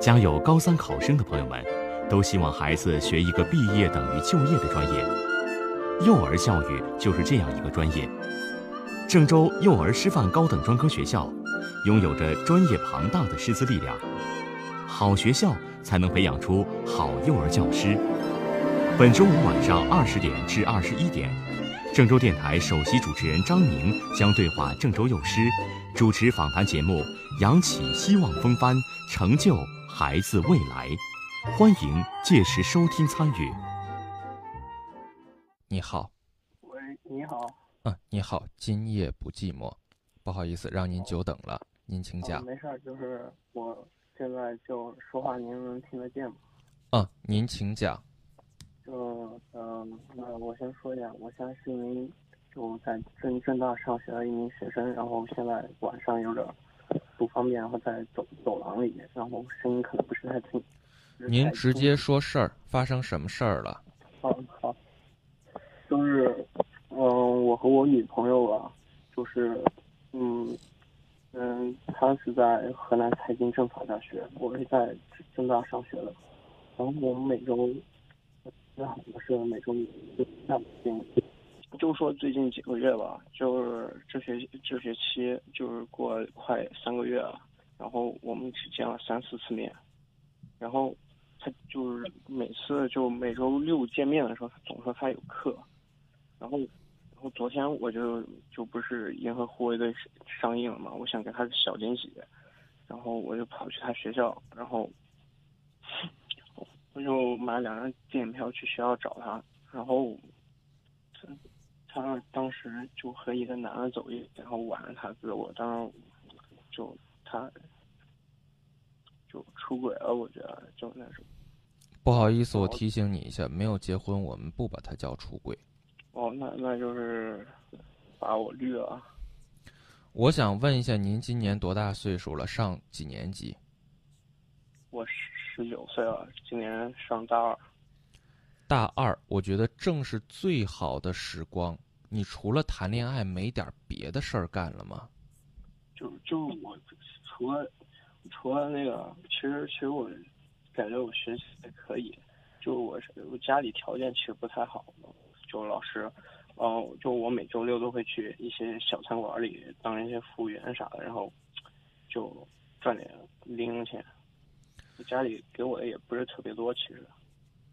家有高三考生的朋友们，都希望孩子学一个毕业等于就业的专业。幼儿教育就是这样一个专业。郑州幼儿师范高等专科学校，拥有着专业庞大的师资力量。好学校才能培养出好幼儿教师。本周五晚上二十点至二十一点，郑州电台首席主持人张宁将对话郑州幼师，主持访谈节目，扬起希望风帆，成就。孩子未来，欢迎届时收听参与。你好，喂，你好。嗯，你好，今夜不寂寞，不好意思让您久等了，您请讲。没事儿，就是我现在就说话，您能听得见吗？嗯，您请讲。就嗯，那我先说一下，我现在是一名就在正正大上学的一名学生，然后现在晚上有点。不方便，然后在走走廊里面，然后声音可能不是太清。您直接说事儿，发生什么事儿了？好，好，就是，嗯，我和我女朋友啊，就是，嗯，嗯，她是在河南财经政法大学，我是在郑大上学的，然后我们每周，那我是每周就下午见。就说最近几个月吧，就是这学这学期就是过快三个月了，然后我们只见了三四次面，然后他就是每次就每周六见面的时候，他总说他有课，然后然后昨天我就就不是银河护卫队上映了嘛，我想给他个小惊喜，然后我就跑去他学校，然后我就买两张电影票去学校找他，然后。他当时就和一个男的走一，然后挽着他胳膊，当时就他就出轨了，我觉得就那种。不好意思，我提醒你一下，没有结婚，我们不把他叫出轨。哦，那那就是把我绿了。我想问一下，您今年多大岁数了？上几年级？我十十九岁了，今年上大二。大二，我觉得正是最好的时光。你除了谈恋爱，没点别的事儿干了吗？就就我除了除了那个，其实其实我感觉我学习还可以。就我我家里条件其实不太好，就老师，嗯，就我每周六都会去一些小餐馆里当一些服务员啥的，然后就赚点零用钱。家里给我的也不是特别多，其实。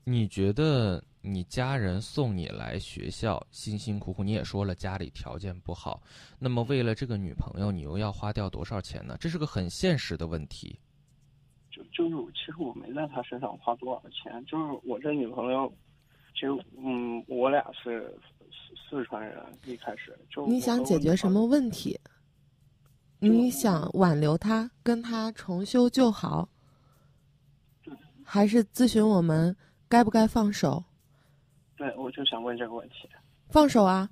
你觉得？你家人送你来学校，辛辛苦苦，你也说了家里条件不好，那么为了这个女朋友，你又要花掉多少钱呢？这是个很现实的问题。就就是，其实我没在她身上花多少钱，就是我这女朋友，其实嗯，我俩是四四川人，一开始就你想解决什么问题？你想挽留她，跟她重修旧好，还是咨询我们该不该放手？对，我就想问这个问题。放手啊！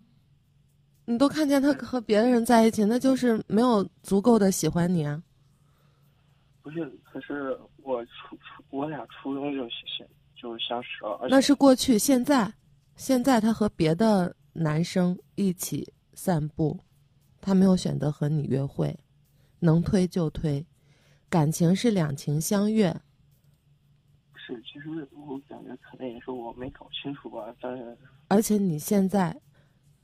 你都看见他和别的人在一起，那就是没有足够的喜欢你啊。不是，可是我初初我俩初中就相就相识了。那是过去，现在，现在他和别的男生一起散步，他没有选择和你约会，能推就推，感情是两情相悦。是，其实我感觉可能也是我没搞清楚吧，但是而且你现在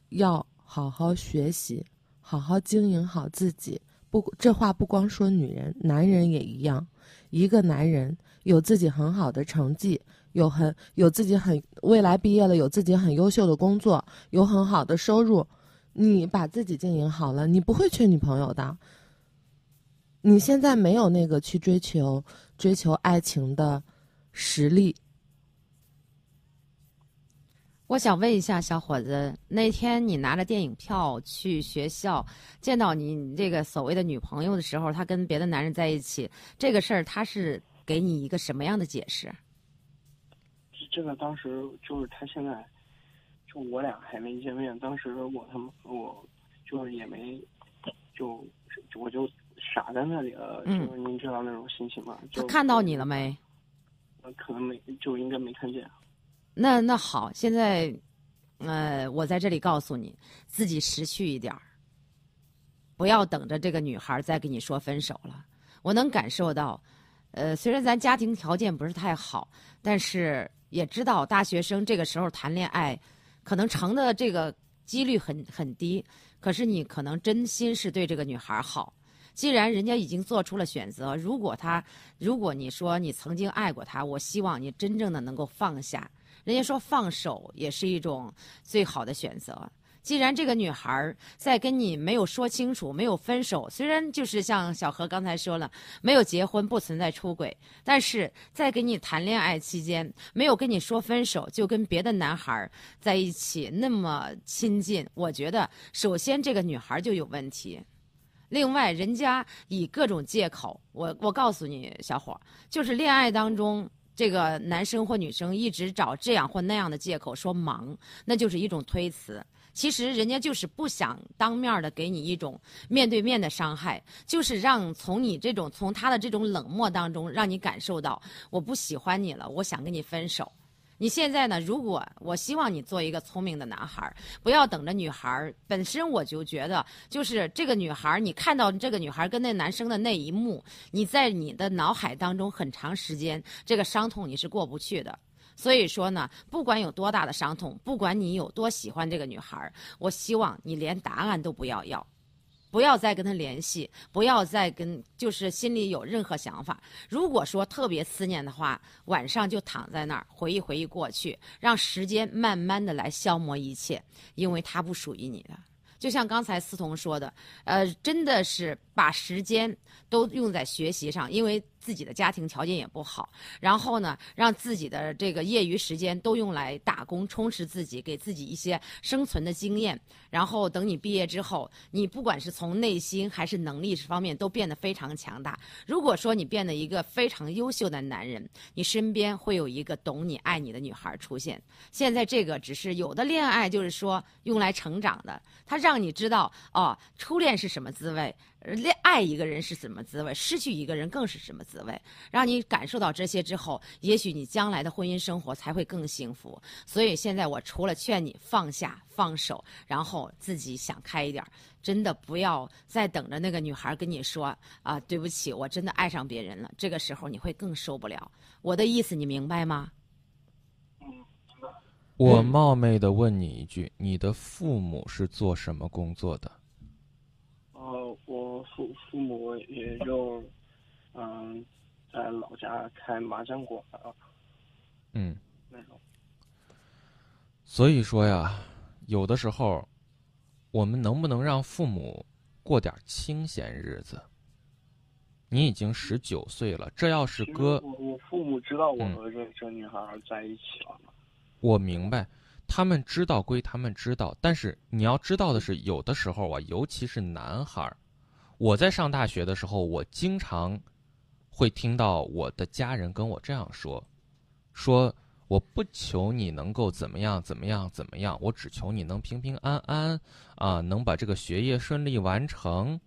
要好好学习，好好经营好自己。不，这话不光说女人，男人也一样。一个男人有自己很好的成绩，有很有自己很未来毕业了，有自己很优秀的工作，有很好的收入，你把自己经营好了，你不会缺女朋友的。你现在没有那个去追求追求爱情的。实力。我想问一下小伙子，那天你拿着电影票去学校，见到你这个所谓的女朋友的时候，她跟别的男人在一起，这个事儿他是给你一个什么样的解释？这个当时就是他现在，就我俩还没见面，当时我他妈我就是也没，就我就傻在那里了，就是您知道那种心情吗？他看到你了没？可能没，就应该没看见。那那好，现在，呃，我在这里告诉你，自己识趣一点儿，不要等着这个女孩再跟你说分手了。我能感受到，呃，虽然咱家庭条件不是太好，但是也知道大学生这个时候谈恋爱，可能成的这个几率很很低。可是你可能真心是对这个女孩好，既然人家已经做出了选择，如果他，如果你说你曾经爱过他，我希望你真正的能够放下。人家说放手也是一种最好的选择。既然这个女孩在跟你没有说清楚，没有分手，虽然就是像小何刚才说了，没有结婚不存在出轨，但是在跟你谈恋爱期间没有跟你说分手，就跟别的男孩在一起那么亲近，我觉得首先这个女孩就有问题。另外，人家以各种借口，我我告诉你，小伙，就是恋爱当中这个男生或女生一直找这样或那样的借口说忙，那就是一种推辞。其实人家就是不想当面的给你一种面对面的伤害，就是让从你这种从他的这种冷漠当中，让你感受到我不喜欢你了，我想跟你分手。你现在呢？如果我希望你做一个聪明的男孩，不要等着女孩。本身我就觉得，就是这个女孩，你看到这个女孩跟那男生的那一幕，你在你的脑海当中很长时间，这个伤痛你是过不去的。所以说呢，不管有多大的伤痛，不管你有多喜欢这个女孩，我希望你连答案都不要要，不要再跟他联系，不要再跟，就是心里有任何想法。如果说特别思念的话，晚上就躺在那儿回忆回忆过去，让时间慢慢的来消磨一切，因为他不属于你的。就像刚才思彤说的，呃，真的是把时间都用在学习上，因为。自己的家庭条件也不好，然后呢，让自己的这个业余时间都用来打工，充实自己，给自己一些生存的经验。然后等你毕业之后，你不管是从内心还是能力方面，都变得非常强大。如果说你变得一个非常优秀的男人，你身边会有一个懂你、爱你的女孩出现。现在这个只是有的恋爱，就是说用来成长的，它让你知道哦，初恋是什么滋味。恋爱一个人是什么滋味？失去一个人更是什么滋味？让你感受到这些之后，也许你将来的婚姻生活才会更幸福。所以现在我除了劝你放下、放手，然后自己想开一点，真的不要再等着那个女孩跟你说啊，对不起，我真的爱上别人了。这个时候你会更受不了。我的意思你明白吗？嗯，明白。我冒昧的问你一句，你的父母是做什么工作的？父父母也就，嗯，在老家开麻将馆。嗯。那种。所以说呀，有的时候，我们能不能让父母过点清闲日子？你已经十九岁了，这要是哥，我我父母知道我和这这女孩在一起了吗？我明白，他们知道归他们知道，但是你要知道的是，有的时候啊，尤其是男孩儿。我在上大学的时候，我经常会听到我的家人跟我这样说：“说我不求你能够怎么样怎么样怎么样，我只求你能平平安安啊，能把这个学业顺利完成。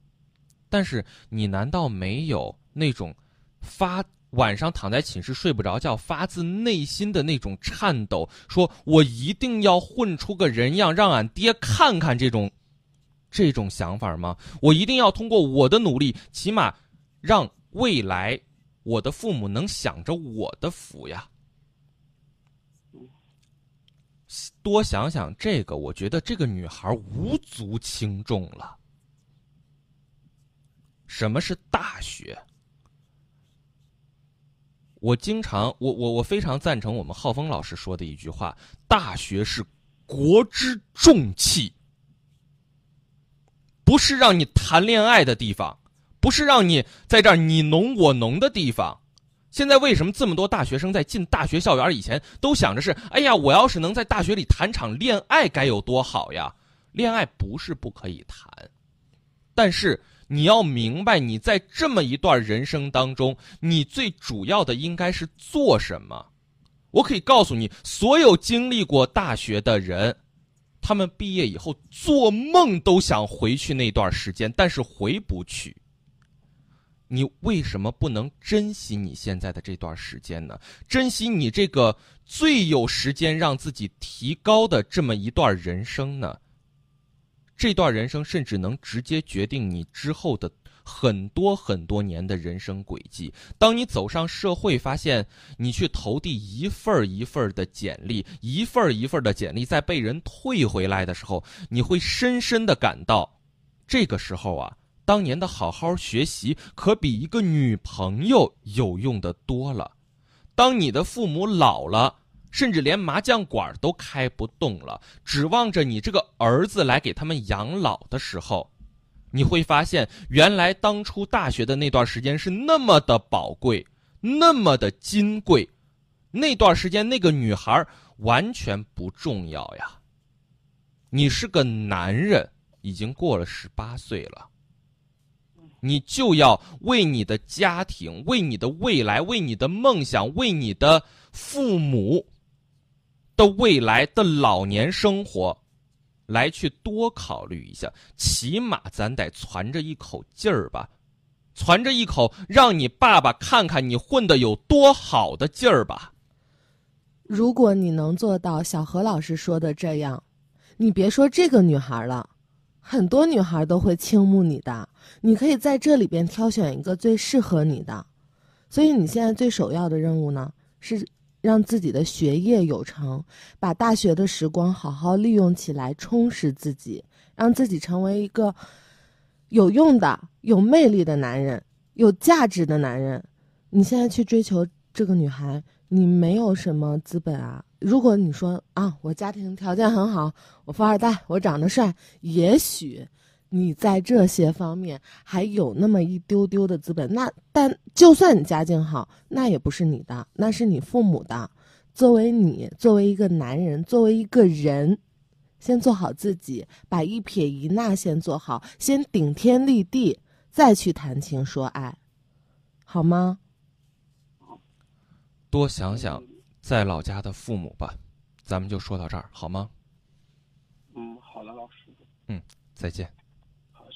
但是你难道没有那种发晚上躺在寝室睡不着觉，发自内心的那种颤抖，说我一定要混出个人样，让俺爹看看这种？”这种想法吗？我一定要通过我的努力，起码让未来我的父母能享着我的福呀。多想想这个，我觉得这个女孩无足轻重了。什么是大学？我经常，我我我非常赞成我们浩峰老师说的一句话：大学是国之重器。不是让你谈恋爱的地方，不是让你在这儿你侬我侬的地方。现在为什么这么多大学生在进大学校园以前都想着是：哎呀，我要是能在大学里谈场恋爱该有多好呀？恋爱不是不可以谈，但是你要明白，你在这么一段人生当中，你最主要的应该是做什么？我可以告诉你，所有经历过大学的人。他们毕业以后做梦都想回去那段时间，但是回不去。你为什么不能珍惜你现在的这段时间呢？珍惜你这个最有时间让自己提高的这么一段人生呢？这段人生甚至能直接决定你之后的很多很多年的人生轨迹。当你走上社会，发现你去投递一份儿一份儿的简历，一份儿一份儿的简历在被人退回来的时候，你会深深的感到，这个时候啊，当年的好好学习可比一个女朋友有用的多了。当你的父母老了，甚至连麻将馆都开不动了，指望着你这个儿子来给他们养老的时候，你会发现，原来当初大学的那段时间是那么的宝贵，那么的金贵。那段时间，那个女孩完全不重要呀。你是个男人，已经过了十八岁了，你就要为你的家庭、为你的未来、为你的梦想、为你的父母。的未来的老年生活，来去多考虑一下，起码咱得攒着一口劲儿吧，攒着一口让你爸爸看看你混的有多好的劲儿吧。如果你能做到小何老师说的这样，你别说这个女孩了，很多女孩都会倾慕你的。你可以在这里边挑选一个最适合你的。所以你现在最首要的任务呢是。让自己的学业有成，把大学的时光好好利用起来，充实自己，让自己成为一个有用的、有魅力的男人，有价值的男人。你现在去追求这个女孩，你没有什么资本啊。如果你说啊，我家庭条件很好，我富二代，我长得帅，也许。你在这些方面还有那么一丢丢的资本，那但就算你家境好，那也不是你的，那是你父母的。作为你，作为一个男人，作为一个人，先做好自己，把一撇一捺先做好，先顶天立地，再去谈情说爱，好吗？多想想在老家的父母吧。咱们就说到这儿，好吗？嗯，好了，老师。嗯，再见。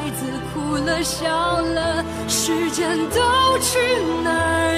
孩子哭了笑了，时间都去哪儿